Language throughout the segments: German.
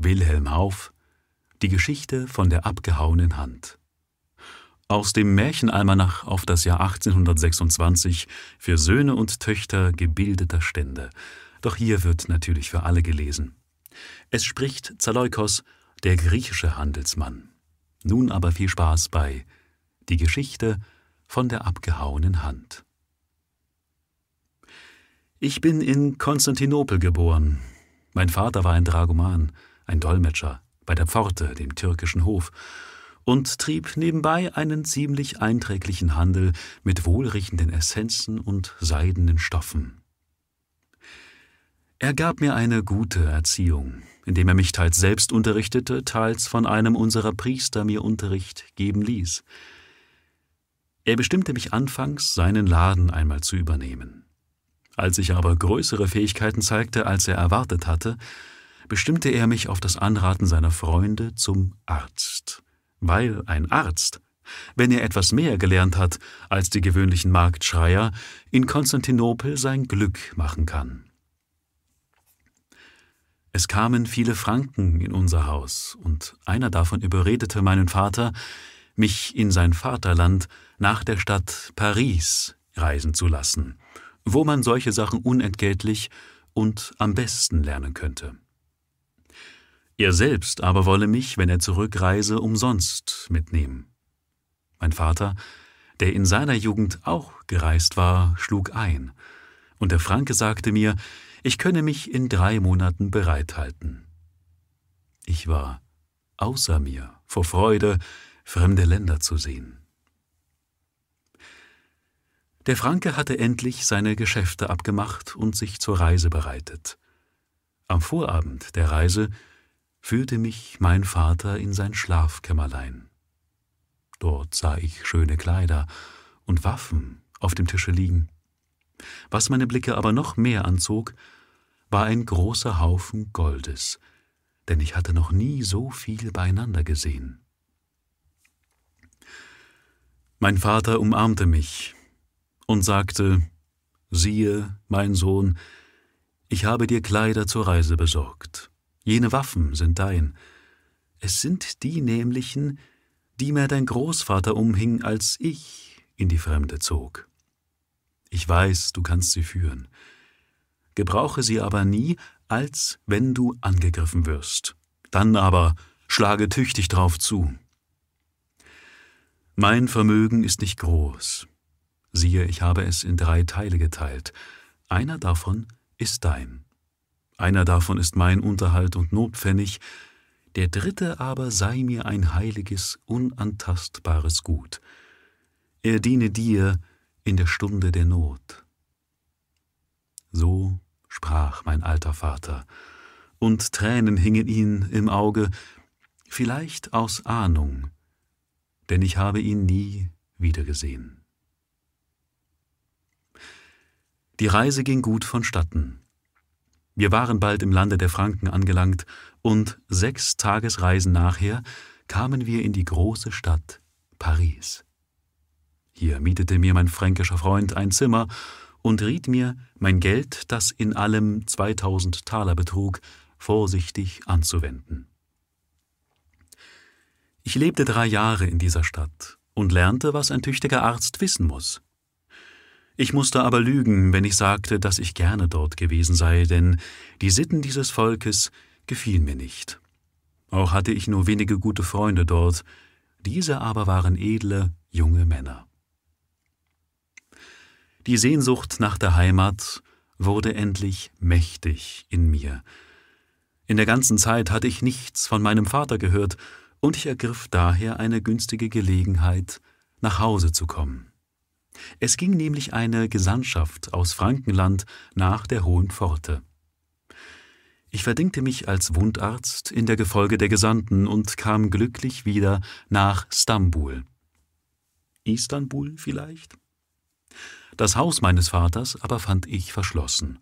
Wilhelm Hauff Die Geschichte von der abgehauenen Hand aus dem Märchenalmanach auf das Jahr 1826 für Söhne und Töchter gebildeter Stände. Doch hier wird natürlich für alle gelesen. Es spricht Zaleukos, der griechische Handelsmann. Nun aber viel Spaß bei Die Geschichte von der abgehauenen Hand. Ich bin in Konstantinopel geboren. Mein Vater war ein Dragoman, ein Dolmetscher bei der Pforte, dem türkischen Hof, und trieb nebenbei einen ziemlich einträglichen Handel mit wohlriechenden Essenzen und seidenen Stoffen. Er gab mir eine gute Erziehung, indem er mich teils selbst unterrichtete, teils von einem unserer Priester mir Unterricht geben ließ. Er bestimmte mich anfangs, seinen Laden einmal zu übernehmen. Als ich aber größere Fähigkeiten zeigte, als er erwartet hatte, bestimmte er mich auf das Anraten seiner Freunde zum Arzt weil ein Arzt, wenn er etwas mehr gelernt hat als die gewöhnlichen Marktschreier, in Konstantinopel sein Glück machen kann. Es kamen viele Franken in unser Haus, und einer davon überredete meinen Vater, mich in sein Vaterland nach der Stadt Paris reisen zu lassen, wo man solche Sachen unentgeltlich und am besten lernen könnte. Er selbst aber wolle mich, wenn er zurückreise, umsonst mitnehmen. Mein Vater, der in seiner Jugend auch gereist war, schlug ein, und der Franke sagte mir, ich könne mich in drei Monaten bereithalten. Ich war außer mir vor Freude, fremde Länder zu sehen. Der Franke hatte endlich seine Geschäfte abgemacht und sich zur Reise bereitet. Am Vorabend der Reise führte mich mein Vater in sein Schlafkämmerlein. Dort sah ich schöne Kleider und Waffen auf dem Tische liegen. Was meine Blicke aber noch mehr anzog, war ein großer Haufen Goldes, denn ich hatte noch nie so viel beieinander gesehen. Mein Vater umarmte mich und sagte, Siehe, mein Sohn, ich habe dir Kleider zur Reise besorgt. Jene Waffen sind dein. Es sind die nämlichen, die mir dein Großvater umhing, als ich in die Fremde zog. Ich weiß, du kannst sie führen. Gebrauche sie aber nie, als wenn du angegriffen wirst. Dann aber schlage tüchtig drauf zu. Mein Vermögen ist nicht groß. Siehe, ich habe es in drei Teile geteilt. Einer davon ist dein. Einer davon ist mein Unterhalt und Notpfennig, der dritte aber sei mir ein heiliges, unantastbares Gut. Er diene dir in der Stunde der Not. So sprach mein alter Vater, und Tränen hingen ihn im Auge, vielleicht aus Ahnung, denn ich habe ihn nie wiedergesehen. Die Reise ging gut vonstatten. Wir waren bald im Lande der Franken angelangt, und sechs Tagesreisen nachher kamen wir in die große Stadt Paris. Hier mietete mir mein fränkischer Freund ein Zimmer und riet mir, mein Geld, das in allem 2000 Taler betrug, vorsichtig anzuwenden. Ich lebte drei Jahre in dieser Stadt und lernte, was ein tüchtiger Arzt wissen muss. Ich musste aber lügen, wenn ich sagte, dass ich gerne dort gewesen sei, denn die Sitten dieses Volkes gefielen mir nicht. Auch hatte ich nur wenige gute Freunde dort, diese aber waren edle, junge Männer. Die Sehnsucht nach der Heimat wurde endlich mächtig in mir. In der ganzen Zeit hatte ich nichts von meinem Vater gehört, und ich ergriff daher eine günstige Gelegenheit, nach Hause zu kommen. Es ging nämlich eine Gesandtschaft aus Frankenland nach der Hohen Pforte. Ich verdingte mich als Wundarzt in der Gefolge der Gesandten und kam glücklich wieder nach Stambul. Istanbul vielleicht? Das Haus meines Vaters aber fand ich verschlossen,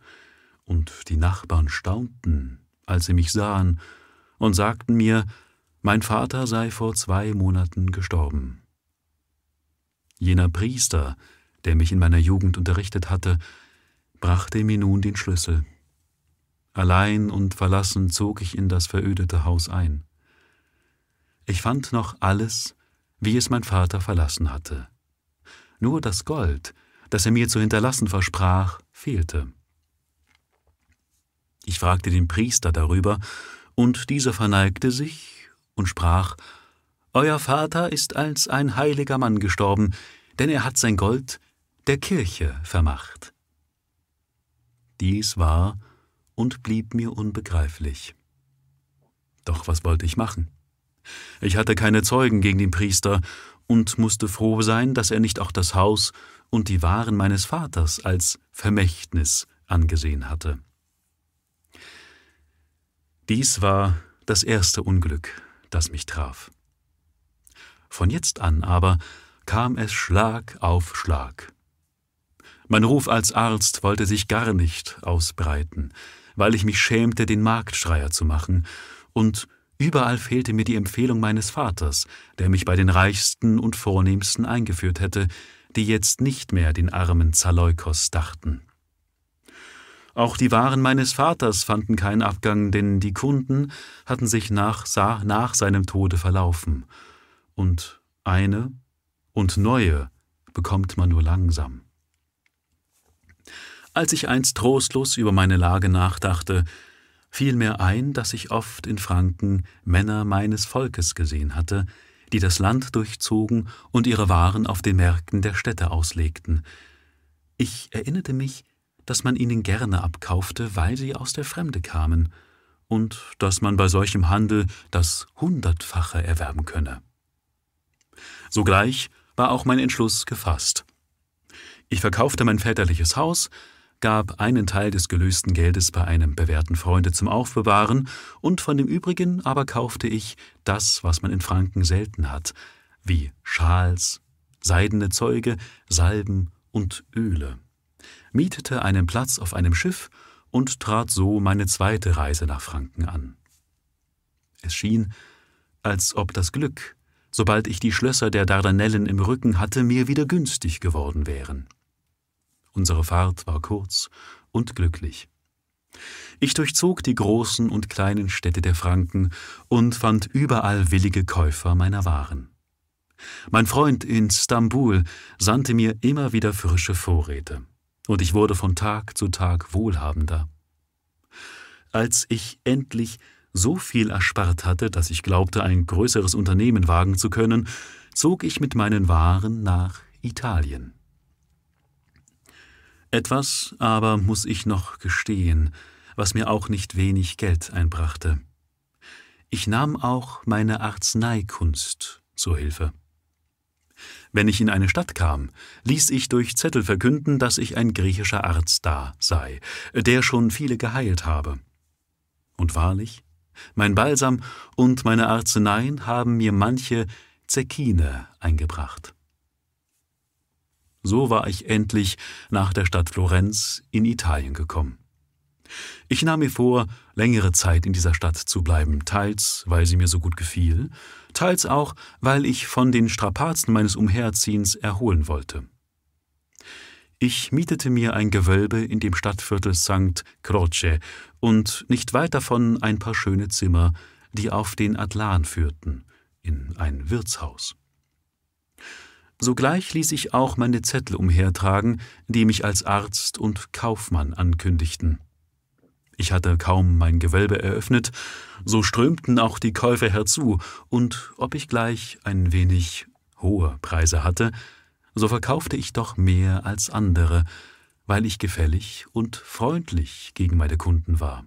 und die Nachbarn staunten, als sie mich sahen, und sagten mir, mein Vater sei vor zwei Monaten gestorben. Jener Priester, der mich in meiner Jugend unterrichtet hatte, brachte mir nun den Schlüssel. Allein und verlassen zog ich in das verödete Haus ein. Ich fand noch alles, wie es mein Vater verlassen hatte. Nur das Gold, das er mir zu hinterlassen versprach, fehlte. Ich fragte den Priester darüber, und dieser verneigte sich und sprach Euer Vater ist als ein heiliger Mann gestorben, denn er hat sein Gold der Kirche vermacht. Dies war und blieb mir unbegreiflich. Doch was wollte ich machen? Ich hatte keine Zeugen gegen den Priester und musste froh sein, dass er nicht auch das Haus und die Waren meines Vaters als Vermächtnis angesehen hatte. Dies war das erste Unglück, das mich traf. Von jetzt an aber kam es Schlag auf Schlag. Mein Ruf als Arzt wollte sich gar nicht ausbreiten, weil ich mich schämte, den Marktschreier zu machen, und überall fehlte mir die Empfehlung meines Vaters, der mich bei den Reichsten und Vornehmsten eingeführt hätte, die jetzt nicht mehr den armen Zaleukos dachten. Auch die Waren meines Vaters fanden keinen Abgang, denn die Kunden hatten sich nach, nach seinem Tode verlaufen. Und eine und neue bekommt man nur langsam. Als ich einst trostlos über meine Lage nachdachte, fiel mir ein, dass ich oft in Franken Männer meines Volkes gesehen hatte, die das Land durchzogen und ihre Waren auf den Märkten der Städte auslegten. Ich erinnerte mich, dass man ihnen gerne abkaufte, weil sie aus der Fremde kamen, und dass man bei solchem Handel das Hundertfache erwerben könne. Sogleich war auch mein Entschluss gefasst. Ich verkaufte mein väterliches Haus, gab einen Teil des gelösten Geldes bei einem bewährten Freunde zum Aufbewahren, und von dem übrigen aber kaufte ich das, was man in Franken selten hat, wie Schals, seidene Zeuge, Salben und Öle mietete einen Platz auf einem Schiff und trat so meine zweite Reise nach Franken an. Es schien, als ob das Glück, sobald ich die Schlösser der Dardanellen im Rücken hatte, mir wieder günstig geworden wären. Unsere Fahrt war kurz und glücklich. Ich durchzog die großen und kleinen Städte der Franken und fand überall willige Käufer meiner Waren. Mein Freund in Stambul sandte mir immer wieder frische Vorräte und ich wurde von Tag zu Tag wohlhabender. Als ich endlich so viel erspart hatte, dass ich glaubte, ein größeres Unternehmen wagen zu können, zog ich mit meinen Waren nach Italien. Etwas aber muss ich noch gestehen, was mir auch nicht wenig Geld einbrachte. Ich nahm auch meine Arzneikunst zur Hilfe. Wenn ich in eine Stadt kam, ließ ich durch Zettel verkünden, dass ich ein griechischer Arzt da sei, der schon viele geheilt habe. Und wahrlich, mein Balsam und meine Arzneien haben mir manche Zekine eingebracht. So war ich endlich nach der Stadt Florenz in Italien gekommen. Ich nahm mir vor, längere Zeit in dieser Stadt zu bleiben, teils weil sie mir so gut gefiel, teils auch, weil ich von den Strapazen meines Umherziehens erholen wollte. Ich mietete mir ein Gewölbe in dem Stadtviertel St. Croce und nicht weit davon ein paar schöne Zimmer, die auf den Atlan führten, in ein Wirtshaus. Sogleich ließ ich auch meine Zettel umhertragen, die mich als Arzt und Kaufmann ankündigten. Ich hatte kaum mein Gewölbe eröffnet, so strömten auch die Käufer herzu, und ob ich gleich ein wenig hohe Preise hatte, so verkaufte ich doch mehr als andere, weil ich gefällig und freundlich gegen meine Kunden war.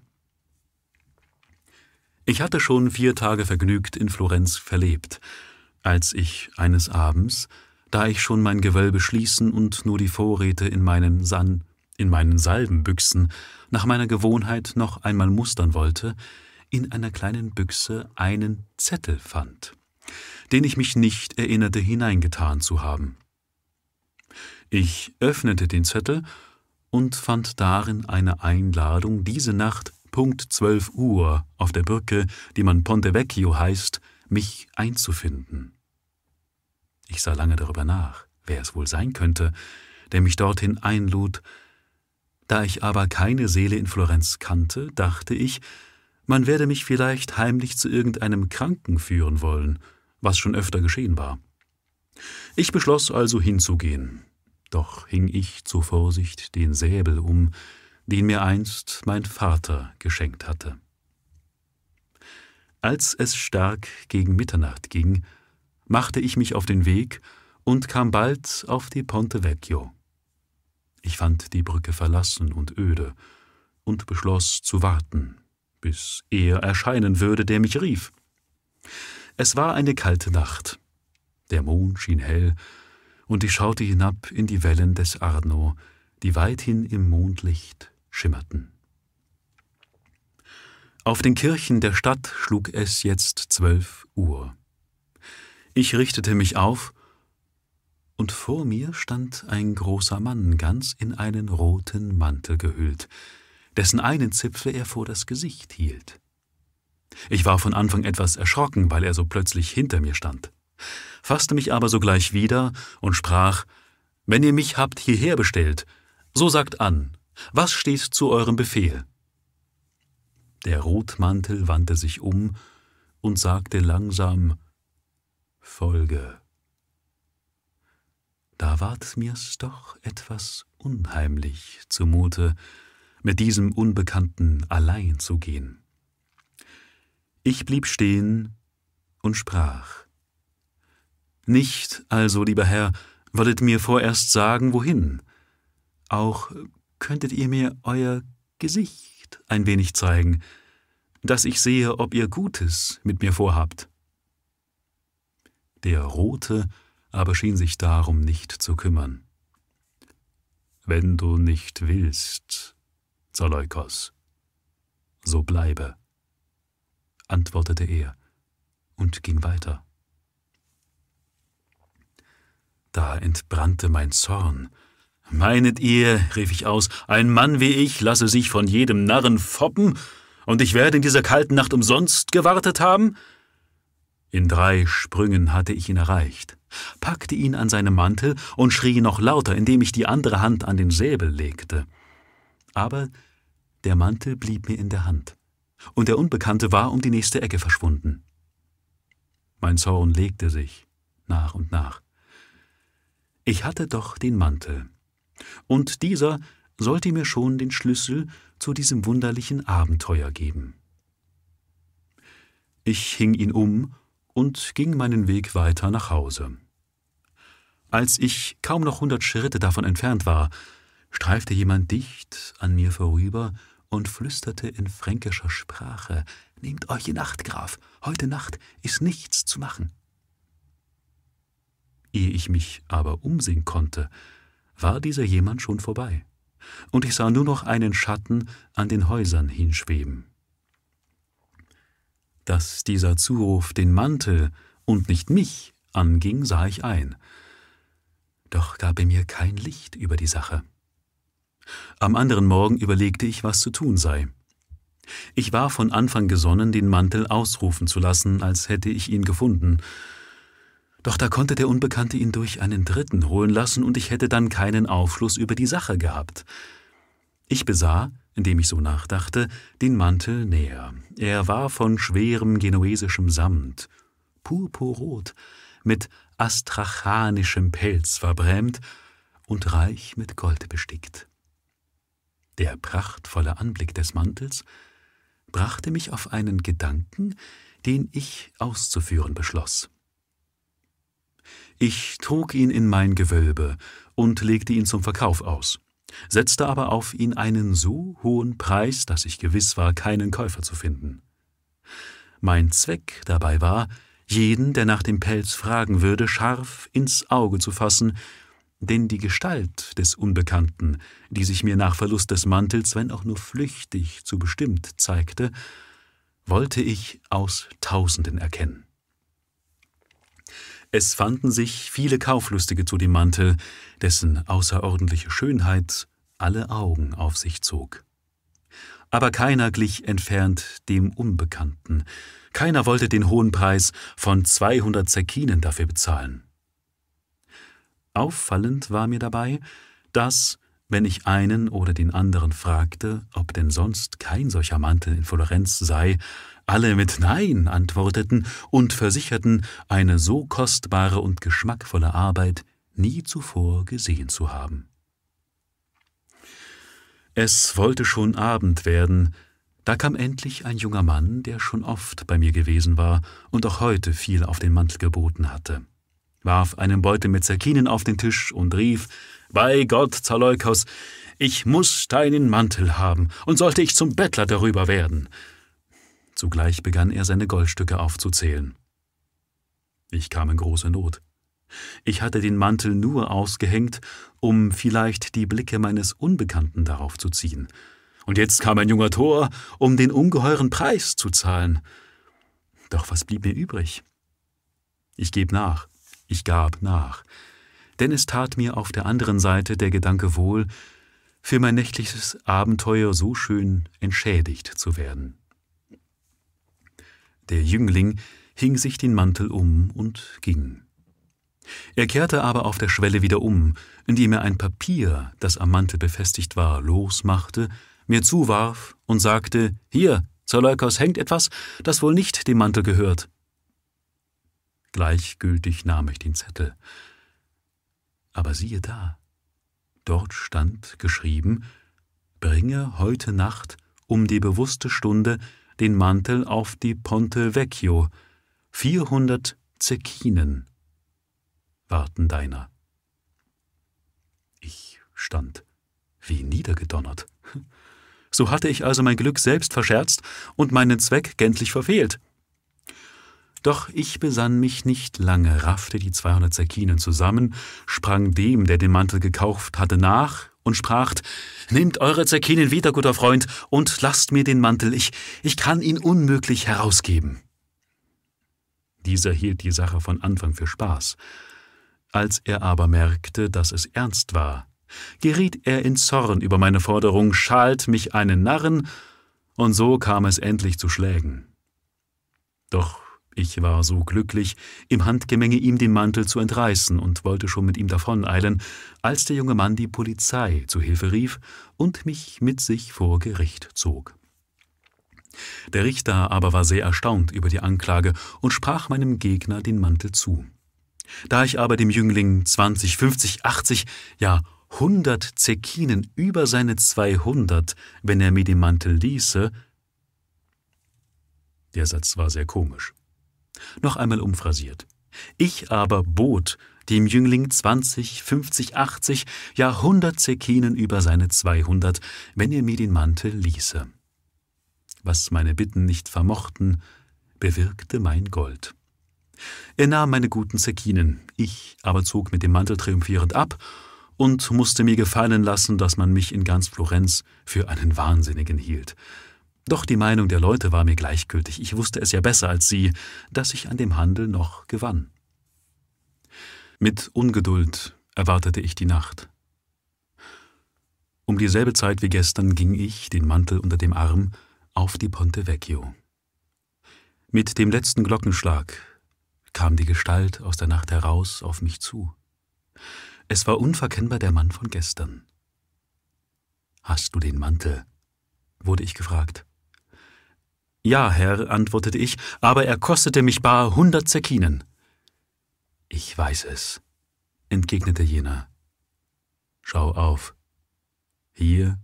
Ich hatte schon vier Tage vergnügt in Florenz verlebt, als ich eines Abends, da ich schon mein Gewölbe schließen und nur die Vorräte in meinen San in meinen Salbenbüchsen nach meiner Gewohnheit noch einmal mustern wollte, in einer kleinen Büchse einen Zettel fand, den ich mich nicht erinnerte hineingetan zu haben. Ich öffnete den Zettel und fand darin eine Einladung, diese Nacht Punkt zwölf Uhr auf der Brücke, die man Ponte Vecchio heißt, mich einzufinden. Ich sah lange darüber nach, wer es wohl sein könnte, der mich dorthin einlud, Da ich aber keine Seele in Florenz kannte, dachte ich, man werde mich vielleicht heimlich zu irgendeinem Kranken führen wollen, was schon öfter geschehen war. Ich beschloss also hinzugehen, doch hing ich zur Vorsicht den Säbel um, den mir einst mein Vater geschenkt hatte. Als es stark gegen Mitternacht ging, machte ich mich auf den Weg und kam bald auf die Ponte Vecchio. Ich fand die Brücke verlassen und öde und beschloss zu warten, bis er erscheinen würde, der mich rief. Es war eine kalte Nacht. Der Mond schien hell, und ich schaute hinab in die Wellen des Arno, die weithin im Mondlicht schimmerten. Auf den Kirchen der Stadt schlug es jetzt zwölf Uhr. Ich richtete mich auf, und vor mir stand ein großer Mann ganz in einen roten Mantel gehüllt, dessen einen Zipfel er vor das Gesicht hielt. Ich war von Anfang etwas erschrocken, weil er so plötzlich hinter mir stand, fasste mich aber sogleich wieder und sprach Wenn ihr mich habt hierher bestellt, so sagt an, was steht zu eurem Befehl? Der Rotmantel wandte sich um und sagte langsam Folge. Da ward mir's doch etwas unheimlich zumute, mit diesem Unbekannten allein zu gehen. Ich blieb stehen und sprach. Nicht also, lieber Herr, wolltet mir vorerst sagen, wohin. Auch könntet ihr mir euer Gesicht ein wenig zeigen, dass ich sehe, ob ihr Gutes mit mir vorhabt. Der Rote aber schien sich darum nicht zu kümmern. Wenn du nicht willst, Zaleukos, so bleibe, antwortete er und ging weiter. Da entbrannte mein Zorn. Meinet ihr, rief ich aus, ein Mann wie ich lasse sich von jedem Narren foppen, und ich werde in dieser kalten Nacht umsonst gewartet haben? In drei Sprüngen hatte ich ihn erreicht, packte ihn an seinem Mantel und schrie noch lauter, indem ich die andere Hand an den Säbel legte. Aber der Mantel blieb mir in der Hand, und der Unbekannte war um die nächste Ecke verschwunden. Mein Zorn legte sich nach und nach. Ich hatte doch den Mantel, und dieser sollte mir schon den Schlüssel zu diesem wunderlichen Abenteuer geben. Ich hing ihn um und ging meinen Weg weiter nach Hause. Als ich kaum noch hundert Schritte davon entfernt war, streifte jemand dicht an mir vorüber und flüsterte in fränkischer Sprache Nehmt euch in Acht, Graf, heute Nacht ist nichts zu machen. Ehe ich mich aber umsehen konnte, war dieser jemand schon vorbei, und ich sah nur noch einen Schatten an den Häusern hinschweben dass dieser Zuruf den Mantel und nicht mich anging, sah ich ein. Doch gab er mir kein Licht über die Sache. Am anderen Morgen überlegte ich, was zu tun sei. Ich war von Anfang gesonnen, den Mantel ausrufen zu lassen, als hätte ich ihn gefunden. Doch da konnte der Unbekannte ihn durch einen Dritten holen lassen, und ich hätte dann keinen Aufschluss über die Sache gehabt. Ich besah, indem ich so nachdachte, den Mantel näher. Er war von schwerem genuesischem Samt, purpurrot, mit astrachanischem Pelz verbrämt und reich mit Gold bestickt. Der prachtvolle Anblick des Mantels brachte mich auf einen Gedanken, den ich auszuführen beschloss. Ich trug ihn in mein Gewölbe und legte ihn zum Verkauf aus setzte aber auf ihn einen so hohen Preis, dass ich gewiss war, keinen Käufer zu finden. Mein Zweck dabei war, jeden, der nach dem Pelz fragen würde, scharf ins Auge zu fassen, denn die Gestalt des Unbekannten, die sich mir nach Verlust des Mantels, wenn auch nur flüchtig zu bestimmt zeigte, wollte ich aus Tausenden erkennen. Es fanden sich viele Kauflustige zu dem Mantel, dessen außerordentliche Schönheit alle Augen auf sich zog. Aber keiner glich entfernt dem Unbekannten, keiner wollte den hohen Preis von 200 Zekinen dafür bezahlen. Auffallend war mir dabei, dass, wenn ich einen oder den anderen fragte, ob denn sonst kein solcher Mantel in Florenz sei, alle mit Nein antworteten und versicherten, eine so kostbare und geschmackvolle Arbeit nie zuvor gesehen zu haben. Es wollte schon Abend werden, da kam endlich ein junger Mann, der schon oft bei mir gewesen war und auch heute viel auf den Mantel geboten hatte, warf einen Beutel mit Zerkinen auf den Tisch und rief Bei Gott, Zaleukos, ich muss deinen Mantel haben, und sollte ich zum Bettler darüber werden. Zugleich begann er seine Goldstücke aufzuzählen. Ich kam in große Not. Ich hatte den Mantel nur ausgehängt, um vielleicht die Blicke meines Unbekannten darauf zu ziehen. Und jetzt kam ein junger Tor, um den ungeheuren Preis zu zahlen. Doch was blieb mir übrig? Ich geb nach, ich gab nach, denn es tat mir auf der anderen Seite der Gedanke wohl, für mein nächtliches Abenteuer so schön entschädigt zu werden. Der Jüngling hing sich den Mantel um und ging. Er kehrte aber auf der Schwelle wieder um, indem er ein Papier, das am Mantel befestigt war, losmachte, mir zuwarf und sagte, Hier, Zerleukos, hängt etwas, das wohl nicht dem Mantel gehört. Gleichgültig nahm ich den Zettel. Aber siehe da, dort stand geschrieben, Bringe heute Nacht um die bewusste Stunde den Mantel auf die Ponte Vecchio, vierhundert Zecchinen warten deiner. Ich stand wie niedergedonnert. So hatte ich also mein Glück selbst verscherzt und meinen Zweck gänzlich verfehlt. Doch ich besann mich nicht lange, raffte die 200 Zerkinen zusammen, sprang dem, der den Mantel gekauft hatte, nach und sprach, Nehmt eure Zerkinen wieder, guter Freund, und lasst mir den Mantel, ich, ich kann ihn unmöglich herausgeben. Dieser hielt die Sache von Anfang für Spaß, als er aber merkte, dass es ernst war, geriet er in Zorn über meine Forderung, schalt mich einen Narren, und so kam es endlich zu Schlägen. Doch ich war so glücklich, im Handgemenge ihm den Mantel zu entreißen und wollte schon mit ihm davoneilen, als der junge Mann die Polizei zu Hilfe rief und mich mit sich vor Gericht zog. Der Richter aber war sehr erstaunt über die Anklage und sprach meinem Gegner den Mantel zu. Da ich aber dem Jüngling 20, 50, 80, ja 100 Zekinen über seine 200, wenn er mir den Mantel ließe, der Satz war sehr komisch. Noch einmal umphrasiert. Ich aber bot dem Jüngling 20, 50, 80, ja 100 Zekinen über seine 200, wenn er mir den Mantel ließe. Was meine Bitten nicht vermochten, bewirkte mein Gold. Er nahm meine guten Zekinen, ich aber zog mit dem Mantel triumphierend ab und musste mir gefallen lassen, dass man mich in ganz Florenz für einen Wahnsinnigen hielt. Doch die Meinung der Leute war mir gleichgültig, ich wusste es ja besser als sie, dass ich an dem Handel noch gewann. Mit Ungeduld erwartete ich die Nacht. Um dieselbe Zeit wie gestern ging ich, den Mantel unter dem Arm, auf die Ponte Vecchio. Mit dem letzten Glockenschlag kam die Gestalt aus der Nacht heraus auf mich zu. Es war unverkennbar der Mann von gestern. Hast du den Mantel? wurde ich gefragt. Ja, Herr, antwortete ich, aber er kostete mich bar hundert Zekinen. Ich weiß es, entgegnete jener. Schau auf. Hier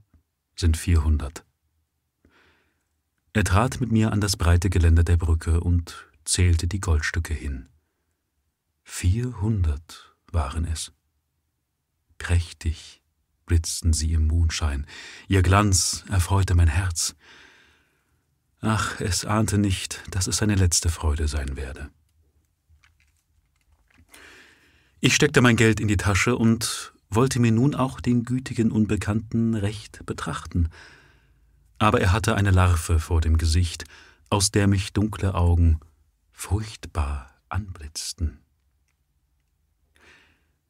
sind vierhundert. Er trat mit mir an das breite Geländer der Brücke und zählte die Goldstücke hin. Vierhundert waren es. Prächtig blitzten sie im Mondschein, ihr Glanz erfreute mein Herz. Ach, es ahnte nicht, dass es seine letzte Freude sein werde. Ich steckte mein Geld in die Tasche und wollte mir nun auch den gütigen Unbekannten recht betrachten. Aber er hatte eine Larve vor dem Gesicht, aus der mich dunkle Augen furchtbar anblitzten.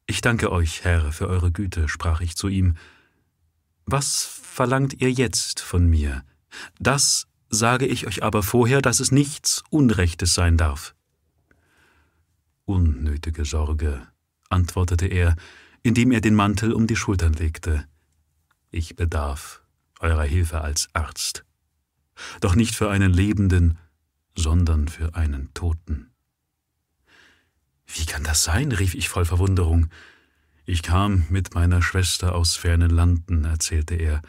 Ich danke euch, Herr, für eure Güte, sprach ich zu ihm. Was verlangt ihr jetzt von mir? Das sage ich euch aber vorher, dass es nichts Unrechtes sein darf. Unnötige Sorge, antwortete er, indem er den Mantel um die Schultern legte. ich bedarf eurer Hilfe als Arzt. Doch nicht für einen Lebenden, sondern für einen Toten. Wie kann das sein? rief ich voll Verwunderung. Ich kam mit meiner Schwester aus fernen Landen, erzählte er,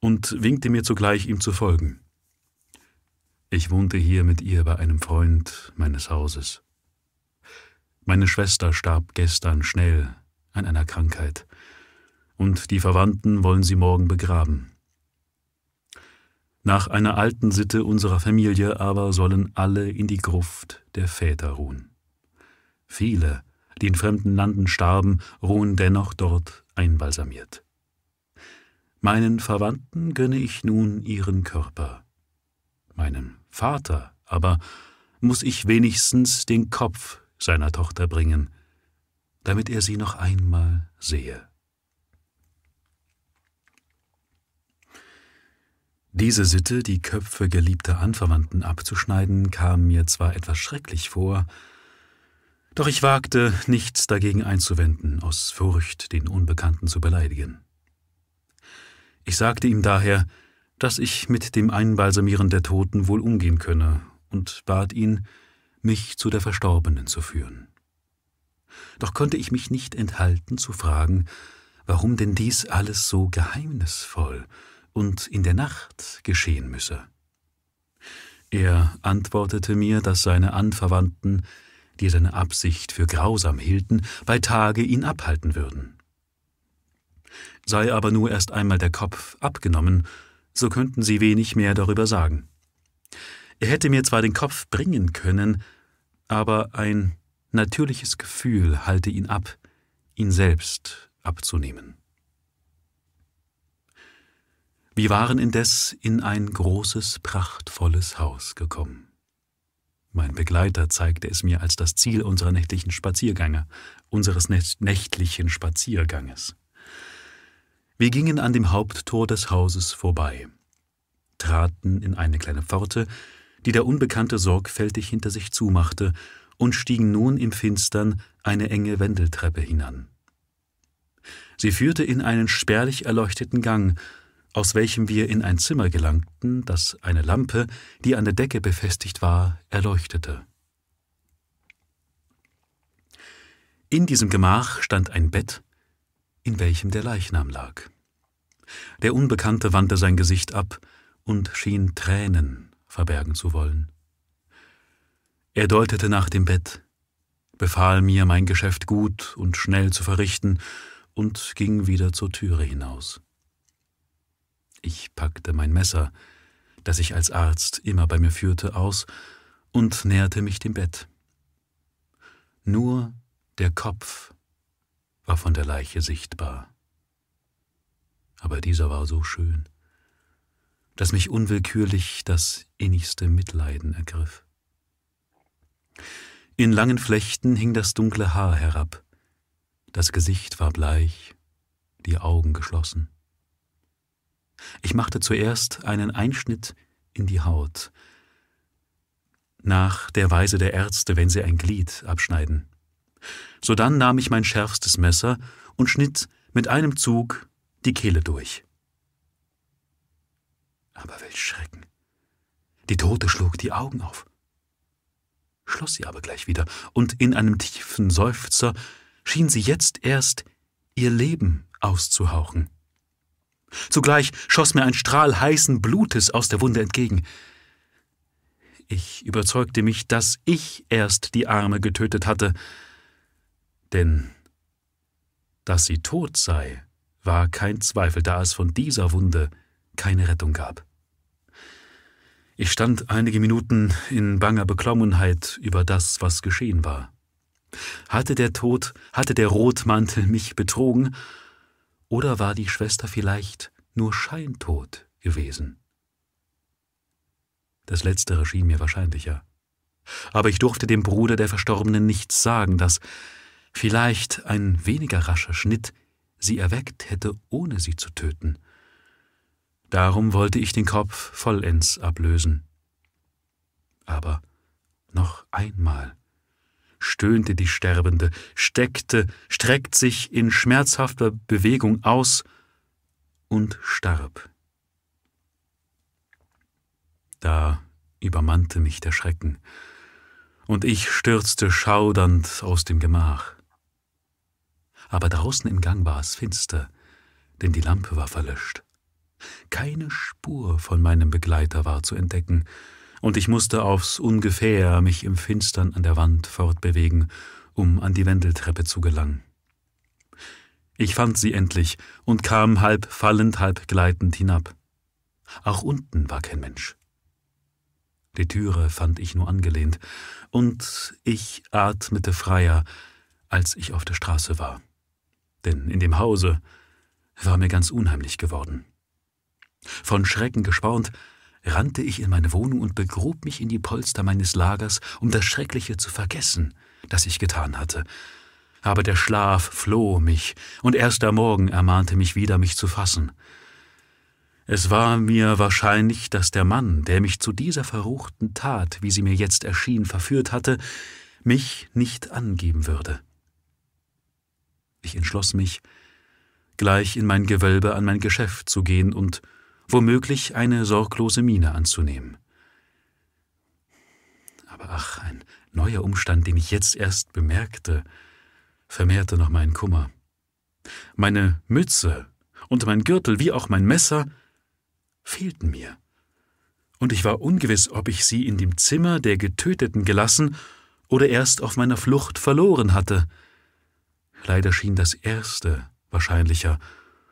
und winkte mir zugleich, ihm zu folgen. Ich wohnte hier mit ihr bei einem Freund meines Hauses. Meine Schwester starb gestern schnell an einer Krankheit, und die Verwandten wollen sie morgen begraben. Nach einer alten Sitte unserer Familie aber sollen alle in die Gruft der Väter ruhen. Viele, die in fremden Landen starben, ruhen dennoch dort einbalsamiert. Meinen Verwandten gönne ich nun ihren Körper. Meinem Vater aber muss ich wenigstens den Kopf seiner Tochter bringen, damit er sie noch einmal sehe. Diese Sitte, die Köpfe geliebter Anverwandten abzuschneiden, kam mir zwar etwas schrecklich vor, doch ich wagte nichts dagegen einzuwenden, aus Furcht, den Unbekannten zu beleidigen. Ich sagte ihm daher, dass ich mit dem Einbalsamieren der Toten wohl umgehen könne, und bat ihn, mich zu der Verstorbenen zu führen. Doch konnte ich mich nicht enthalten zu fragen, warum denn dies alles so geheimnisvoll und in der Nacht geschehen müsse. Er antwortete mir, dass seine Anverwandten, die seine Absicht für grausam hielten, bei Tage ihn abhalten würden. Sei aber nur erst einmal der Kopf abgenommen, so könnten sie wenig mehr darüber sagen. Er hätte mir zwar den Kopf bringen können, aber ein natürliches Gefühl halte ihn ab, ihn selbst abzunehmen. Wir waren indes in ein großes, prachtvolles Haus gekommen. Mein Begleiter zeigte es mir als das Ziel unserer nächtlichen Spaziergänge, unseres nächtlichen Spazierganges. Wir gingen an dem Haupttor des Hauses vorbei, traten in eine kleine Pforte, die der Unbekannte sorgfältig hinter sich zumachte, und stiegen nun im Finstern eine enge Wendeltreppe hinan. Sie führte in einen spärlich erleuchteten Gang, aus welchem wir in ein Zimmer gelangten, das eine Lampe, die an der Decke befestigt war, erleuchtete. In diesem Gemach stand ein Bett, in welchem der Leichnam lag. Der Unbekannte wandte sein Gesicht ab und schien Tränen verbergen zu wollen. Er deutete nach dem Bett, befahl mir, mein Geschäft gut und schnell zu verrichten, und ging wieder zur Türe hinaus. Ich packte mein Messer, das ich als Arzt immer bei mir führte, aus und näherte mich dem Bett. Nur der Kopf war von der Leiche sichtbar. Aber dieser war so schön, dass mich unwillkürlich das innigste Mitleiden ergriff. In langen Flechten hing das dunkle Haar herab, das Gesicht war bleich, die Augen geschlossen. Ich machte zuerst einen Einschnitt in die Haut, nach der Weise der Ärzte, wenn sie ein Glied abschneiden. Sodann nahm ich mein schärfstes Messer und schnitt mit einem Zug die Kehle durch. Aber welch Schrecken! Die Tote schlug die Augen auf, schloss sie aber gleich wieder, und in einem tiefen Seufzer schien sie jetzt erst ihr Leben auszuhauchen. Zugleich schoss mir ein Strahl heißen Blutes aus der Wunde entgegen. Ich überzeugte mich, dass ich erst die Arme getötet hatte, denn dass sie tot sei, war kein Zweifel, da es von dieser Wunde keine Rettung gab. Ich stand einige Minuten in banger Beklommenheit über das, was geschehen war. Hatte der Tod, hatte der Rotmantel mich betrogen, oder war die Schwester vielleicht nur scheintot gewesen? Das Letztere schien mir wahrscheinlicher. Aber ich durfte dem Bruder der Verstorbenen nichts sagen, dass vielleicht ein weniger rascher Schnitt sie erweckt hätte, ohne sie zu töten. Darum wollte ich den Kopf vollends ablösen. Aber noch einmal stöhnte die Sterbende, steckte, streckt sich in schmerzhafter Bewegung aus und starb. Da übermannte mich der Schrecken, und ich stürzte schaudernd aus dem Gemach. Aber draußen im Gang war es finster, denn die Lampe war verlöscht. Keine Spur von meinem Begleiter war zu entdecken, und ich musste aufs ungefähr mich im Finstern an der Wand fortbewegen, um an die Wendeltreppe zu gelangen. Ich fand sie endlich und kam halb fallend, halb gleitend hinab. Auch unten war kein Mensch. Die Türe fand ich nur angelehnt, und ich atmete freier, als ich auf der Straße war. Denn in dem Hause war mir ganz unheimlich geworden. Von Schrecken gespornt, rannte ich in meine Wohnung und begrub mich in die Polster meines Lagers, um das Schreckliche zu vergessen, das ich getan hatte. Aber der Schlaf floh mich, und erst der Morgen ermahnte mich wieder, mich zu fassen. Es war mir wahrscheinlich, dass der Mann, der mich zu dieser verruchten Tat, wie sie mir jetzt erschien, verführt hatte, mich nicht angeben würde. Ich entschloss mich, gleich in mein Gewölbe an mein Geschäft zu gehen und womöglich eine sorglose Miene anzunehmen. Aber ach, ein neuer Umstand, den ich jetzt erst bemerkte, vermehrte noch meinen Kummer. Meine Mütze und mein Gürtel wie auch mein Messer fehlten mir, und ich war ungewiss, ob ich sie in dem Zimmer der Getöteten gelassen oder erst auf meiner Flucht verloren hatte. Leider schien das Erste wahrscheinlicher,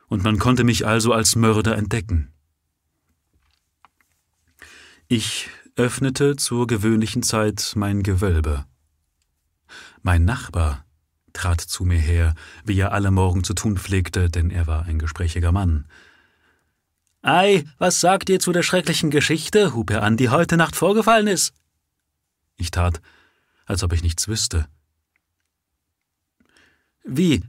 und man konnte mich also als Mörder entdecken. Ich öffnete zur gewöhnlichen Zeit mein Gewölbe. Mein Nachbar trat zu mir her, wie er alle Morgen zu tun pflegte, denn er war ein gesprächiger Mann. Ei, was sagt ihr zu der schrecklichen Geschichte, hub er an, die heute Nacht vorgefallen ist? Ich tat, als ob ich nichts wüsste. Wie,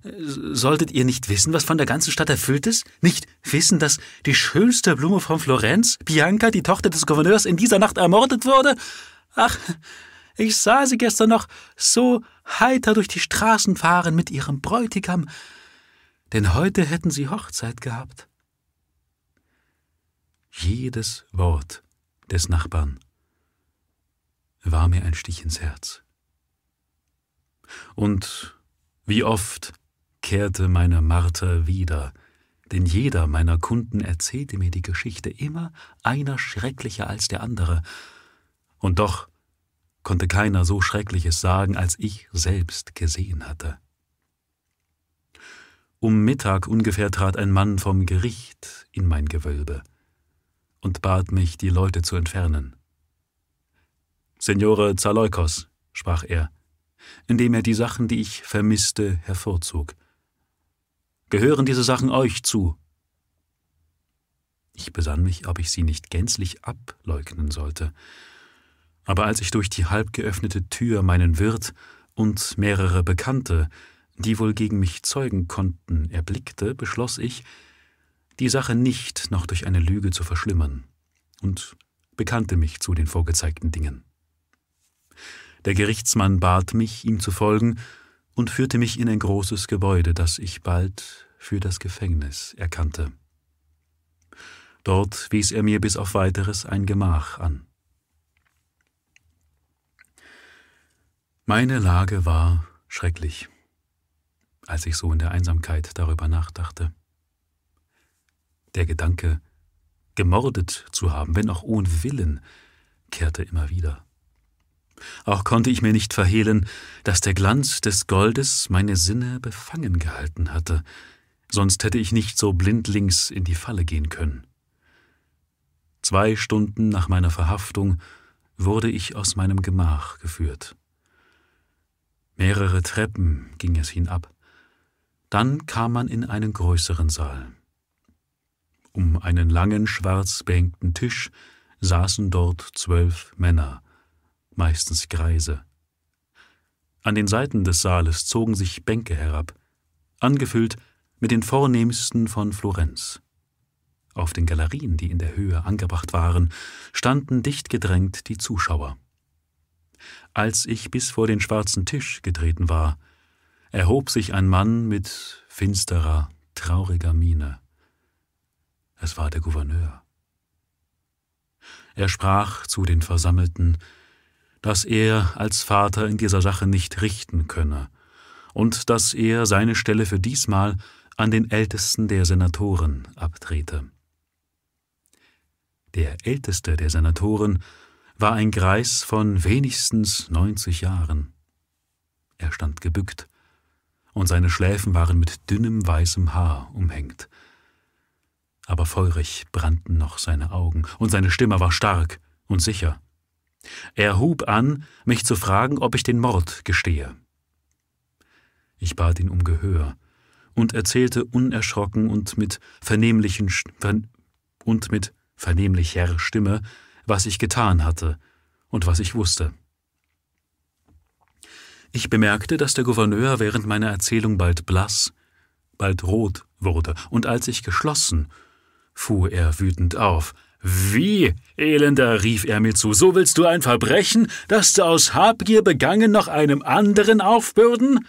solltet ihr nicht wissen, was von der ganzen Stadt erfüllt ist? Nicht wissen, dass die schönste Blume von Florenz, Bianca, die Tochter des Gouverneurs, in dieser Nacht ermordet wurde? Ach, ich sah sie gestern noch so heiter durch die Straßen fahren mit ihrem Bräutigam, denn heute hätten sie Hochzeit gehabt. Jedes Wort des Nachbarn war mir ein Stich ins Herz. Und wie oft kehrte meine Marter wieder, denn jeder meiner Kunden erzählte mir die Geschichte immer einer schrecklicher als der andere, und doch konnte keiner so Schreckliches sagen, als ich selbst gesehen hatte. Um Mittag ungefähr trat ein Mann vom Gericht in mein Gewölbe und bat mich, die Leute zu entfernen. Signore Zaleukos, sprach er, indem er die Sachen, die ich vermisste, hervorzog. Gehören diese Sachen euch zu? Ich besann mich, ob ich sie nicht gänzlich ableugnen sollte. Aber als ich durch die halb geöffnete Tür meinen Wirt und mehrere Bekannte, die wohl gegen mich zeugen konnten, erblickte, beschloss ich, die Sache nicht noch durch eine Lüge zu verschlimmern und bekannte mich zu den vorgezeigten Dingen. Der Gerichtsmann bat mich, ihm zu folgen, und führte mich in ein großes Gebäude, das ich bald für das Gefängnis erkannte. Dort wies er mir bis auf weiteres ein Gemach an. Meine Lage war schrecklich, als ich so in der Einsamkeit darüber nachdachte. Der Gedanke, gemordet zu haben, wenn auch ohne Willen, kehrte immer wieder. Auch konnte ich mir nicht verhehlen, dass der Glanz des Goldes meine Sinne befangen gehalten hatte, sonst hätte ich nicht so blindlings in die Falle gehen können. Zwei Stunden nach meiner Verhaftung wurde ich aus meinem Gemach geführt. Mehrere Treppen ging es hinab. Dann kam man in einen größeren Saal. Um einen langen, schwarz behängten Tisch saßen dort zwölf Männer, meistens Greise. An den Seiten des Saales zogen sich Bänke herab, angefüllt mit den vornehmsten von Florenz. Auf den Galerien, die in der Höhe angebracht waren, standen dicht gedrängt die Zuschauer. Als ich bis vor den schwarzen Tisch getreten war, erhob sich ein Mann mit finsterer, trauriger Miene. Es war der Gouverneur. Er sprach zu den Versammelten, dass er als Vater in dieser Sache nicht richten könne und dass er seine Stelle für diesmal an den Ältesten der Senatoren abtrete. Der älteste der Senatoren war ein Greis von wenigstens neunzig Jahren. Er stand gebückt, und seine Schläfen waren mit dünnem weißem Haar umhängt. Aber feurig brannten noch seine Augen, und seine Stimme war stark und sicher. Er hub an, mich zu fragen, ob ich den Mord gestehe. Ich bat ihn um Gehör und erzählte unerschrocken und mit vernehmlichen und mit vernehmlicher Stimme, was ich getan hatte und was ich wusste. Ich bemerkte, dass der Gouverneur während meiner Erzählung bald blass, bald rot wurde, und als ich geschlossen, fuhr er wütend auf. Wie, Elender, rief er mir zu, so willst du ein Verbrechen, das du aus Habgier begangen, noch einem anderen aufbürden?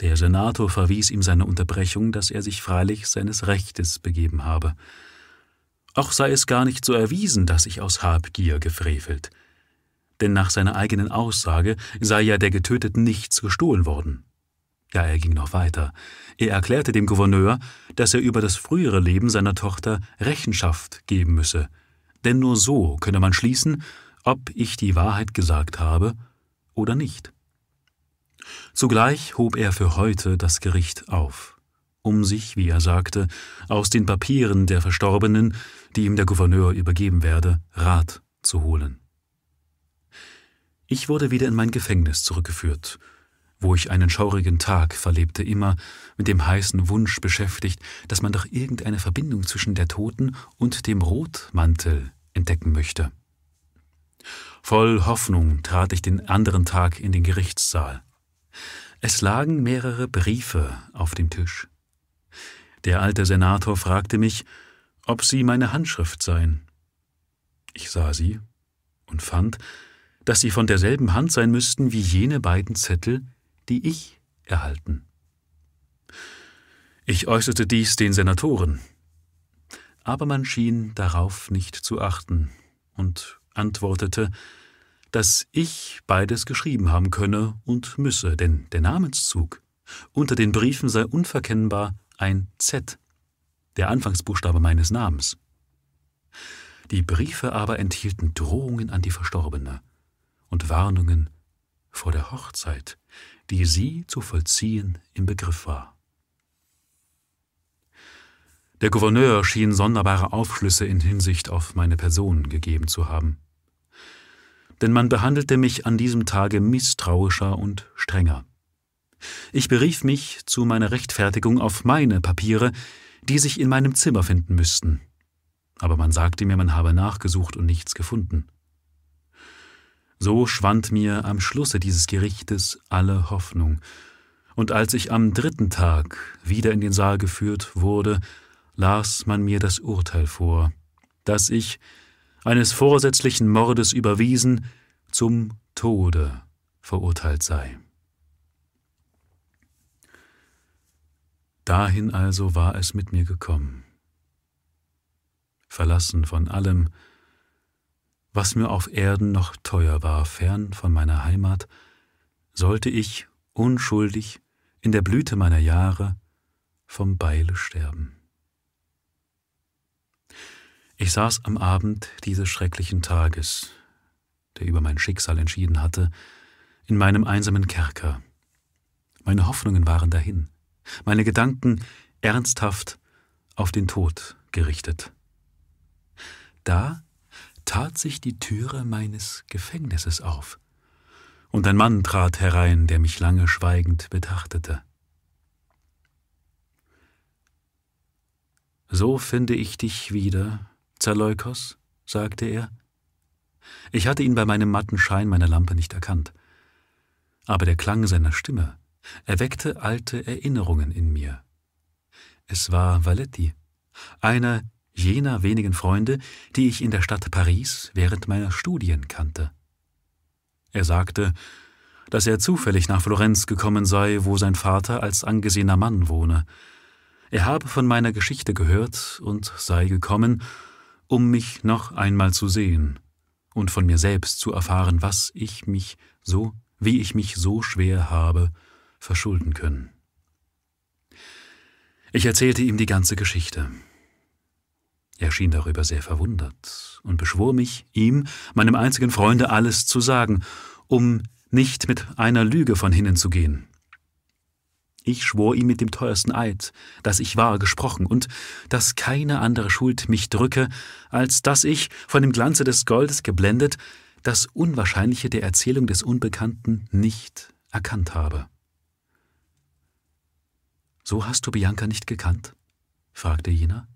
Der Senator verwies ihm seine Unterbrechung, dass er sich freilich seines Rechtes begeben habe. Auch sei es gar nicht so erwiesen, dass ich aus Habgier gefrevelt. Denn nach seiner eigenen Aussage sei ja der Getöteten nichts gestohlen worden. Ja, er ging noch weiter. Er erklärte dem Gouverneur, dass er über das frühere Leben seiner Tochter Rechenschaft geben müsse, denn nur so könne man schließen, ob ich die Wahrheit gesagt habe oder nicht. Zugleich hob er für heute das Gericht auf, um sich, wie er sagte, aus den Papieren der Verstorbenen, die ihm der Gouverneur übergeben werde, Rat zu holen. Ich wurde wieder in mein Gefängnis zurückgeführt, wo ich einen schaurigen Tag verlebte, immer mit dem heißen Wunsch beschäftigt, dass man doch irgendeine Verbindung zwischen der Toten und dem Rotmantel entdecken möchte. Voll Hoffnung trat ich den anderen Tag in den Gerichtssaal. Es lagen mehrere Briefe auf dem Tisch. Der alte Senator fragte mich, ob sie meine Handschrift seien. Ich sah sie und fand, dass sie von derselben Hand sein müssten wie jene beiden Zettel, die ich erhalten. Ich äußerte dies den Senatoren, aber man schien darauf nicht zu achten und antwortete, dass ich beides geschrieben haben könne und müsse, denn der Namenszug unter den Briefen sei unverkennbar ein Z, der Anfangsbuchstabe meines Namens. Die Briefe aber enthielten Drohungen an die Verstorbene und Warnungen vor der Hochzeit, die sie zu vollziehen im Begriff war. Der Gouverneur schien sonderbare Aufschlüsse in Hinsicht auf meine Person gegeben zu haben. Denn man behandelte mich an diesem Tage misstrauischer und strenger. Ich berief mich zu meiner Rechtfertigung auf meine Papiere, die sich in meinem Zimmer finden müssten. Aber man sagte mir, man habe nachgesucht und nichts gefunden. So schwand mir am Schlusse dieses Gerichtes alle Hoffnung, und als ich am dritten Tag wieder in den Saal geführt wurde, las man mir das Urteil vor, dass ich, eines vorsätzlichen Mordes überwiesen, zum Tode verurteilt sei. Dahin also war es mit mir gekommen. Verlassen von allem, was mir auf Erden noch teuer war, fern von meiner Heimat, sollte ich, unschuldig, in der Blüte meiner Jahre, vom Beile sterben. Ich saß am Abend dieses schrecklichen Tages, der über mein Schicksal entschieden hatte, in meinem einsamen Kerker. Meine Hoffnungen waren dahin, meine Gedanken ernsthaft auf den Tod gerichtet. Da tat sich die Türe meines Gefängnisses auf, und ein Mann trat herein, der mich lange schweigend betrachtete. So finde ich dich wieder, Zerleukos, sagte er. Ich hatte ihn bei meinem matten Schein meiner Lampe nicht erkannt, aber der Klang seiner Stimme erweckte alte Erinnerungen in mir. Es war Valetti, einer jener wenigen Freunde, die ich in der Stadt Paris während meiner Studien kannte. Er sagte, dass er zufällig nach Florenz gekommen sei, wo sein Vater als angesehener Mann wohne. Er habe von meiner Geschichte gehört und sei gekommen, um mich noch einmal zu sehen und von mir selbst zu erfahren, was ich mich so, wie ich mich so schwer habe, verschulden können. Ich erzählte ihm die ganze Geschichte. Er schien darüber sehr verwundert und beschwor mich, ihm, meinem einzigen Freunde, alles zu sagen, um nicht mit einer Lüge von hinnen zu gehen. Ich schwor ihm mit dem teuersten Eid, dass ich wahr gesprochen und dass keine andere Schuld mich drücke, als dass ich, von dem Glanze des Goldes geblendet, das Unwahrscheinliche der Erzählung des Unbekannten nicht erkannt habe. So hast du Bianca nicht gekannt? fragte jener.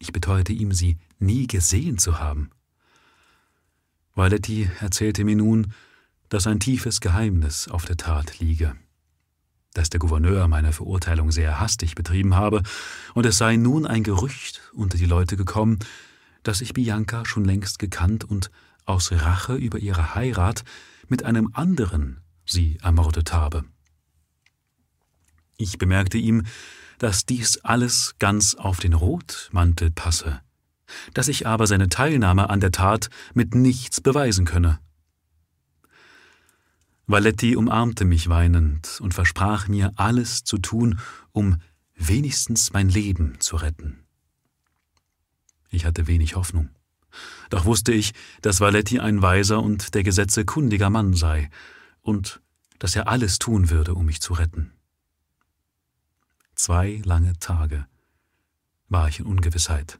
Ich beteuerte ihm, sie nie gesehen zu haben. Valetti erzählte mir nun, dass ein tiefes Geheimnis auf der Tat liege dass der Gouverneur meine Verurteilung sehr hastig betrieben habe, und es sei nun ein Gerücht unter die Leute gekommen, dass ich Bianca schon längst gekannt und aus Rache über ihre Heirat mit einem anderen sie ermordet habe. Ich bemerkte ihm, dass dies alles ganz auf den Rotmantel passe, dass ich aber seine Teilnahme an der Tat mit nichts beweisen könne. Valetti umarmte mich weinend und versprach mir, alles zu tun, um wenigstens mein Leben zu retten. Ich hatte wenig Hoffnung. Doch wusste ich, dass Valetti ein weiser und der Gesetze kundiger Mann sei und dass er alles tun würde, um mich zu retten. Zwei lange Tage war ich in Ungewissheit.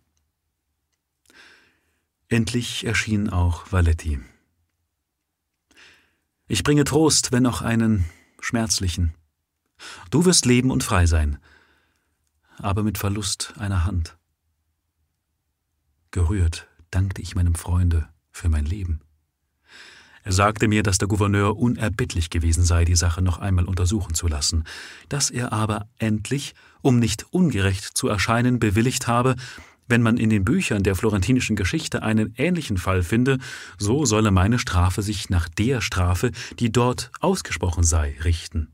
Endlich erschien auch Valetti. Ich bringe Trost, wenn auch einen schmerzlichen. Du wirst leben und frei sein, aber mit Verlust einer Hand. Gerührt dankte ich meinem Freunde für mein Leben. Er sagte mir, dass der Gouverneur unerbittlich gewesen sei, die Sache noch einmal untersuchen zu lassen, dass er aber endlich, um nicht ungerecht zu erscheinen, bewilligt habe, wenn man in den Büchern der florentinischen Geschichte einen ähnlichen Fall finde, so solle meine Strafe sich nach der Strafe, die dort ausgesprochen sei, richten.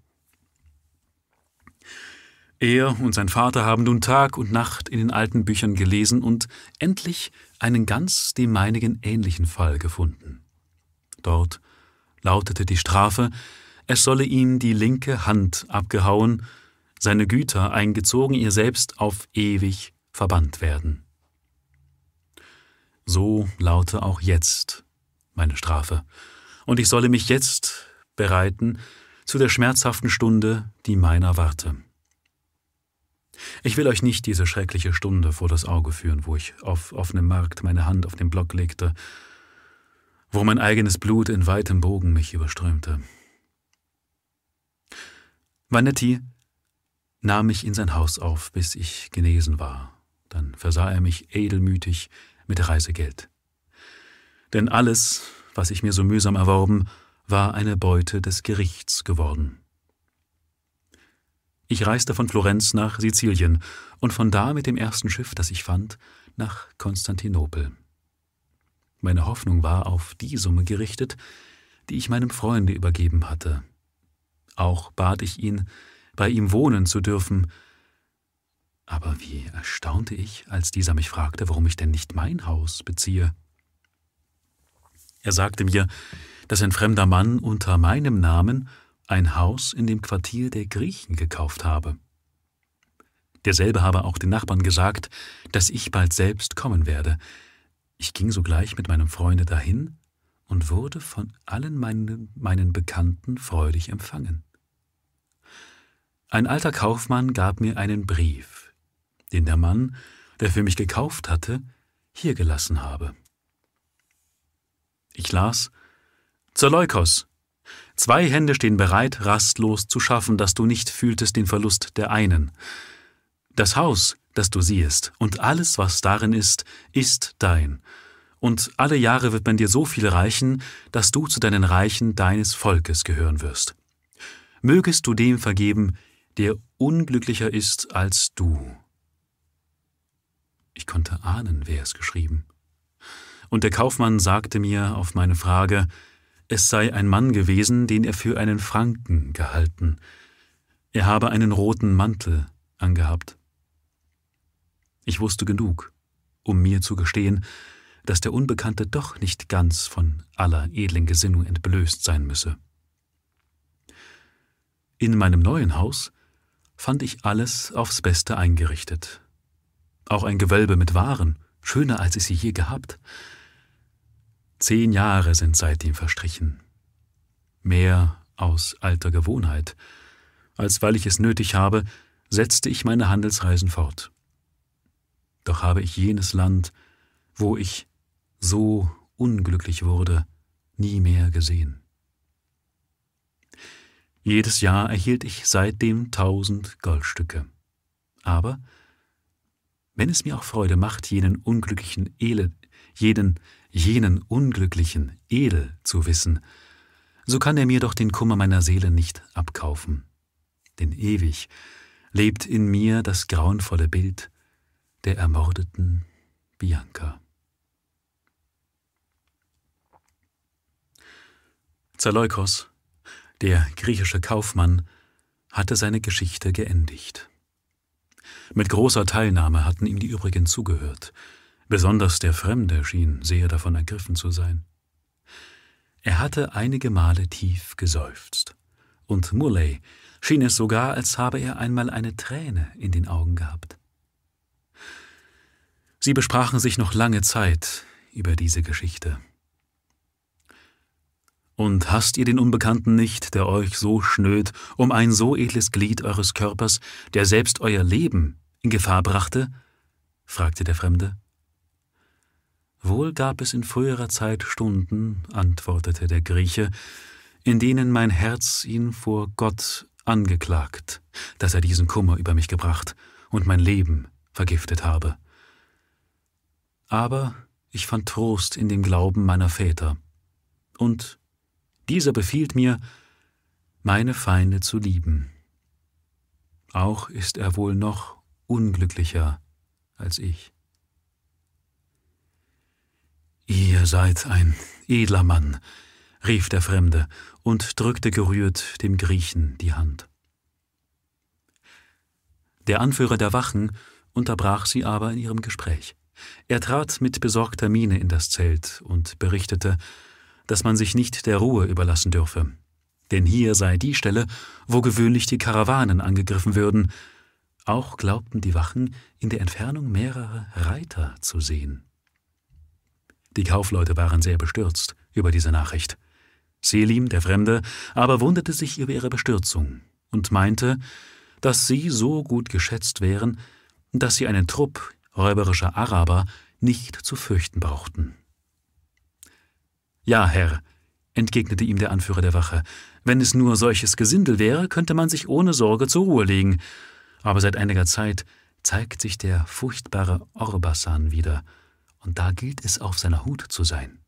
Er und sein Vater haben nun Tag und Nacht in den alten Büchern gelesen und endlich einen ganz dem meinigen ähnlichen Fall gefunden. Dort lautete die Strafe, es solle ihm die linke Hand abgehauen, seine Güter eingezogen, ihr selbst auf ewig verbannt werden. So laute auch jetzt meine Strafe, und ich solle mich jetzt bereiten zu der schmerzhaften Stunde, die meiner warte. Ich will euch nicht diese schreckliche Stunde vor das Auge führen, wo ich auf offenem Markt meine Hand auf den Block legte, wo mein eigenes Blut in weitem Bogen mich überströmte. Vanetti nahm mich in sein Haus auf, bis ich genesen war. Dann versah er mich edelmütig mit Reisegeld. Denn alles, was ich mir so mühsam erworben, war eine Beute des Gerichts geworden. Ich reiste von Florenz nach Sizilien und von da mit dem ersten Schiff, das ich fand, nach Konstantinopel. Meine Hoffnung war auf die Summe gerichtet, die ich meinem Freunde übergeben hatte. Auch bat ich ihn, bei ihm wohnen zu dürfen, aber wie erstaunte ich, als dieser mich fragte, warum ich denn nicht mein Haus beziehe. Er sagte mir, dass ein fremder Mann unter meinem Namen ein Haus in dem Quartier der Griechen gekauft habe. Derselbe habe auch den Nachbarn gesagt, dass ich bald selbst kommen werde. Ich ging sogleich mit meinem Freunde dahin und wurde von allen meinen, meinen Bekannten freudig empfangen. Ein alter Kaufmann gab mir einen Brief, den der Mann, der für mich gekauft hatte, hier gelassen habe. Ich las Zerleukos. Zwei Hände stehen bereit, rastlos zu schaffen, dass du nicht fühltest den Verlust der einen. Das Haus, das du siehst, und alles, was darin ist, ist dein. Und alle Jahre wird man dir so viel reichen, dass du zu deinen Reichen deines Volkes gehören wirst. Mögest du dem vergeben, der unglücklicher ist als du. Ich konnte ahnen, wer es geschrieben. Und der Kaufmann sagte mir auf meine Frage, es sei ein Mann gewesen, den er für einen Franken gehalten. Er habe einen roten Mantel, angehabt. Ich wusste genug, um mir zu gestehen, dass der Unbekannte doch nicht ganz von aller edlen Gesinnung entblößt sein müsse. In meinem neuen Haus fand ich alles aufs Beste eingerichtet. Auch ein Gewölbe mit Waren, schöner als ich sie je gehabt. Zehn Jahre sind seitdem verstrichen. Mehr aus alter Gewohnheit, als weil ich es nötig habe, setzte ich meine Handelsreisen fort. Doch habe ich jenes Land, wo ich so unglücklich wurde, nie mehr gesehen. Jedes Jahr erhielt ich seitdem tausend Goldstücke. Aber wenn es mir auch Freude macht, jenen unglücklichen Ele, jeden, jenen unglücklichen edel zu wissen, so kann er mir doch den Kummer meiner Seele nicht abkaufen. Denn ewig lebt in mir das grauenvolle Bild der ermordeten Bianca. Zaleukos, der griechische Kaufmann, hatte seine Geschichte geendigt. Mit großer Teilnahme hatten ihm die übrigen zugehört, besonders der Fremde schien sehr davon ergriffen zu sein. Er hatte einige Male tief geseufzt, und Murley schien es sogar, als habe er einmal eine Träne in den Augen gehabt. Sie besprachen sich noch lange Zeit über diese Geschichte. Und hasst ihr den Unbekannten nicht, der euch so schnöd um ein so edles Glied eures Körpers, der selbst euer Leben in Gefahr brachte? fragte der Fremde. Wohl gab es in früherer Zeit Stunden, antwortete der Grieche, in denen mein Herz ihn vor Gott angeklagt, dass er diesen Kummer über mich gebracht und mein Leben vergiftet habe. Aber ich fand Trost in dem Glauben meiner Väter, und dieser befiehlt mir, meine Feinde zu lieben. Auch ist er wohl noch unglücklicher als ich. Ihr seid ein edler Mann, rief der Fremde und drückte gerührt dem Griechen die Hand. Der Anführer der Wachen unterbrach sie aber in ihrem Gespräch. Er trat mit besorgter Miene in das Zelt und berichtete, dass man sich nicht der Ruhe überlassen dürfe. Denn hier sei die Stelle, wo gewöhnlich die Karawanen angegriffen würden. Auch glaubten die Wachen, in der Entfernung mehrere Reiter zu sehen. Die Kaufleute waren sehr bestürzt über diese Nachricht. Selim, der Fremde, aber wunderte sich über ihre Bestürzung und meinte, dass sie so gut geschätzt wären, dass sie einen Trupp räuberischer Araber nicht zu fürchten brauchten. Ja, Herr, entgegnete ihm der Anführer der Wache, wenn es nur solches Gesindel wäre, könnte man sich ohne Sorge zur Ruhe legen. Aber seit einiger Zeit zeigt sich der furchtbare Orbasan wieder, und da gilt es, auf seiner Hut zu sein.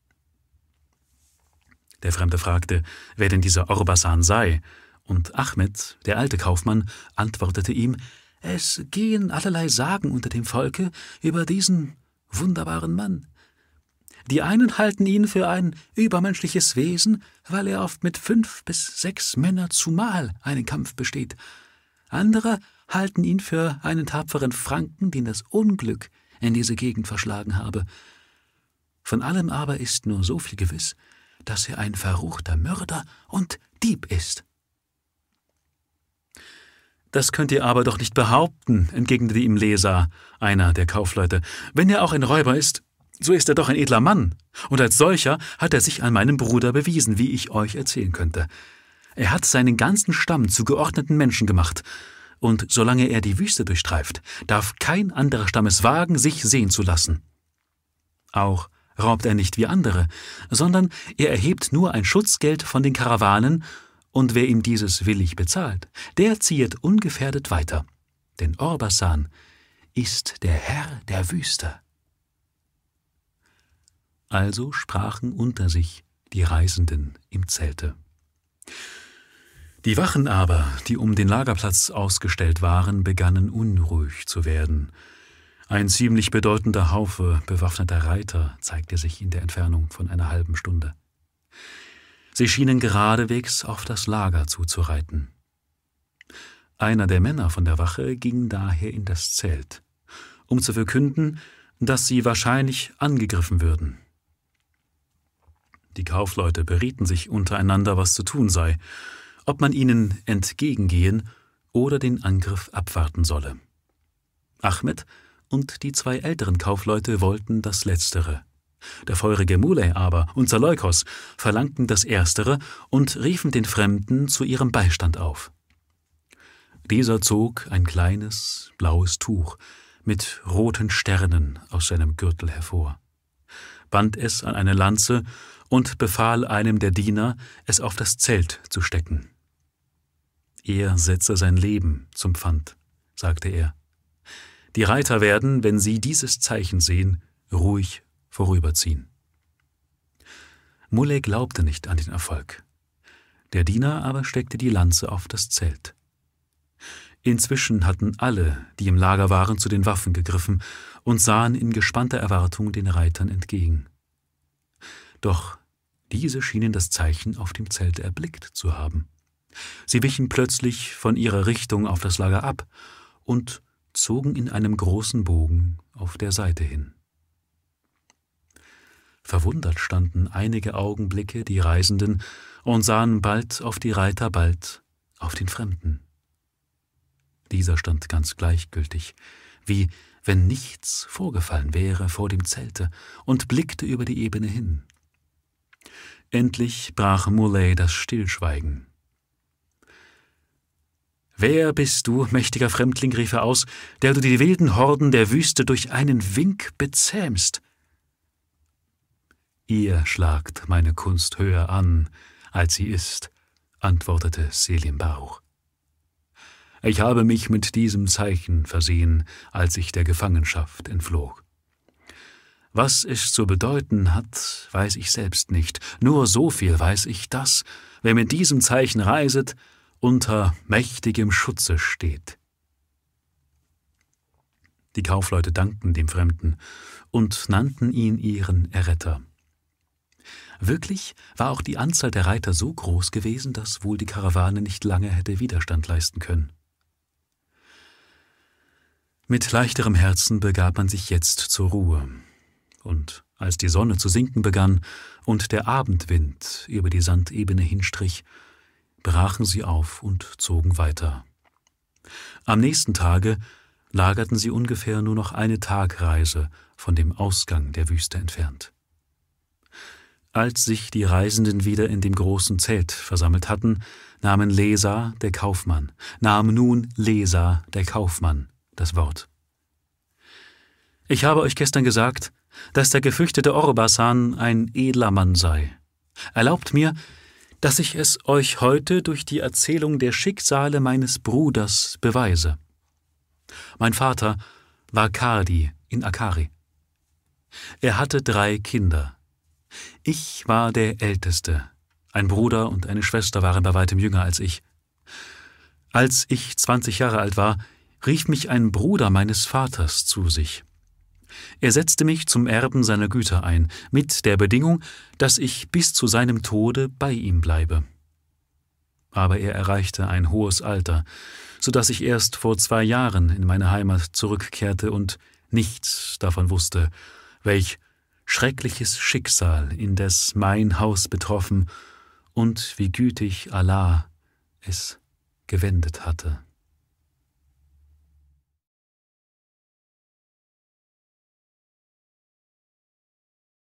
Der Fremde fragte, wer denn dieser Orbasan sei, und Ahmed, der alte Kaufmann, antwortete ihm, es gehen allerlei Sagen unter dem Volke über diesen wunderbaren Mann. Die einen halten ihn für ein übermenschliches Wesen, weil er oft mit fünf bis sechs Männern zumal einen Kampf besteht. Andere halten ihn für einen tapferen Franken, den das Unglück in diese Gegend verschlagen habe. Von allem aber ist nur so viel gewiss, dass er ein verruchter Mörder und Dieb ist. Das könnt ihr aber doch nicht behaupten, entgegnete ihm Leser, einer der Kaufleute. Wenn er auch ein Räuber ist, so ist er doch ein edler Mann, und als solcher hat er sich an meinem Bruder bewiesen, wie ich euch erzählen könnte. Er hat seinen ganzen Stamm zu geordneten Menschen gemacht, und solange er die Wüste durchstreift, darf kein anderer Stamm es wagen, sich sehen zu lassen. Auch raubt er nicht wie andere, sondern er erhebt nur ein Schutzgeld von den Karawanen, und wer ihm dieses willig bezahlt, der ziehet ungefährdet weiter. Denn Orbasan ist der Herr der Wüste. Also sprachen unter sich die Reisenden im Zelte. Die Wachen aber, die um den Lagerplatz ausgestellt waren, begannen unruhig zu werden. Ein ziemlich bedeutender Haufe bewaffneter Reiter zeigte sich in der Entfernung von einer halben Stunde. Sie schienen geradewegs auf das Lager zuzureiten. Einer der Männer von der Wache ging daher in das Zelt, um zu verkünden, dass sie wahrscheinlich angegriffen würden. Die Kaufleute berieten sich untereinander, was zu tun sei, ob man ihnen entgegengehen oder den Angriff abwarten solle. Ahmed und die zwei älteren Kaufleute wollten das Letztere. Der feurige Muley aber und Zaleukos verlangten das Erstere und riefen den Fremden zu ihrem Beistand auf. Dieser zog ein kleines, blaues Tuch mit roten Sternen aus seinem Gürtel hervor, band es an eine Lanze und befahl einem der Diener, es auf das Zelt zu stecken. Er setze sein Leben zum Pfand, sagte er. Die Reiter werden, wenn sie dieses Zeichen sehen, ruhig vorüberziehen. Muley glaubte nicht an den Erfolg. Der Diener aber steckte die Lanze auf das Zelt. Inzwischen hatten alle, die im Lager waren, zu den Waffen gegriffen und sahen in gespannter Erwartung den Reitern entgegen. Doch diese schienen das Zeichen auf dem Zelte erblickt zu haben. Sie wichen plötzlich von ihrer Richtung auf das Lager ab und zogen in einem großen Bogen auf der Seite hin. Verwundert standen einige Augenblicke die Reisenden und sahen bald auf die Reiter, bald auf den Fremden. Dieser stand ganz gleichgültig, wie wenn nichts vorgefallen wäre vor dem Zelte, und blickte über die Ebene hin. Endlich brach Muley das Stillschweigen. Wer bist du, mächtiger Fremdling, rief er aus, der du die wilden Horden der Wüste durch einen Wink bezähmst? Ihr schlagt meine Kunst höher an, als sie ist, antwortete Selim Baruch. Ich habe mich mit diesem Zeichen versehen, als ich der Gefangenschaft entflog. Was es zu bedeuten hat, weiß ich selbst nicht. Nur so viel weiß ich, dass, wer mit diesem Zeichen reiset, unter mächtigem Schutze steht. Die Kaufleute dankten dem Fremden und nannten ihn ihren Erretter. Wirklich war auch die Anzahl der Reiter so groß gewesen, dass wohl die Karawane nicht lange hätte Widerstand leisten können. Mit leichterem Herzen begab man sich jetzt zur Ruhe und als die Sonne zu sinken begann und der Abendwind über die Sandebene hinstrich, brachen sie auf und zogen weiter. Am nächsten Tage lagerten sie ungefähr nur noch eine Tagreise von dem Ausgang der Wüste entfernt. Als sich die Reisenden wieder in dem großen Zelt versammelt hatten, nahmen Lesa, der Kaufmann, nahm nun Lesa, der Kaufmann, das Wort. Ich habe euch gestern gesagt, dass der gefürchtete Orbasan ein edler Mann sei. Erlaubt mir, dass ich es euch heute durch die Erzählung der Schicksale meines Bruders beweise. Mein Vater war Kadi in Akari. Er hatte drei Kinder. Ich war der Älteste. Ein Bruder und eine Schwester waren bei weitem jünger als ich. Als ich zwanzig Jahre alt war, rief mich ein Bruder meines Vaters zu sich. Er setzte mich zum Erben seiner Güter ein, mit der Bedingung, dass ich bis zu seinem Tode bei ihm bleibe. Aber er erreichte ein hohes Alter, so dass ich erst vor zwei Jahren in meine Heimat zurückkehrte und nichts davon wusste, welch schreckliches Schicksal indes mein Haus betroffen und wie gütig Allah es gewendet hatte.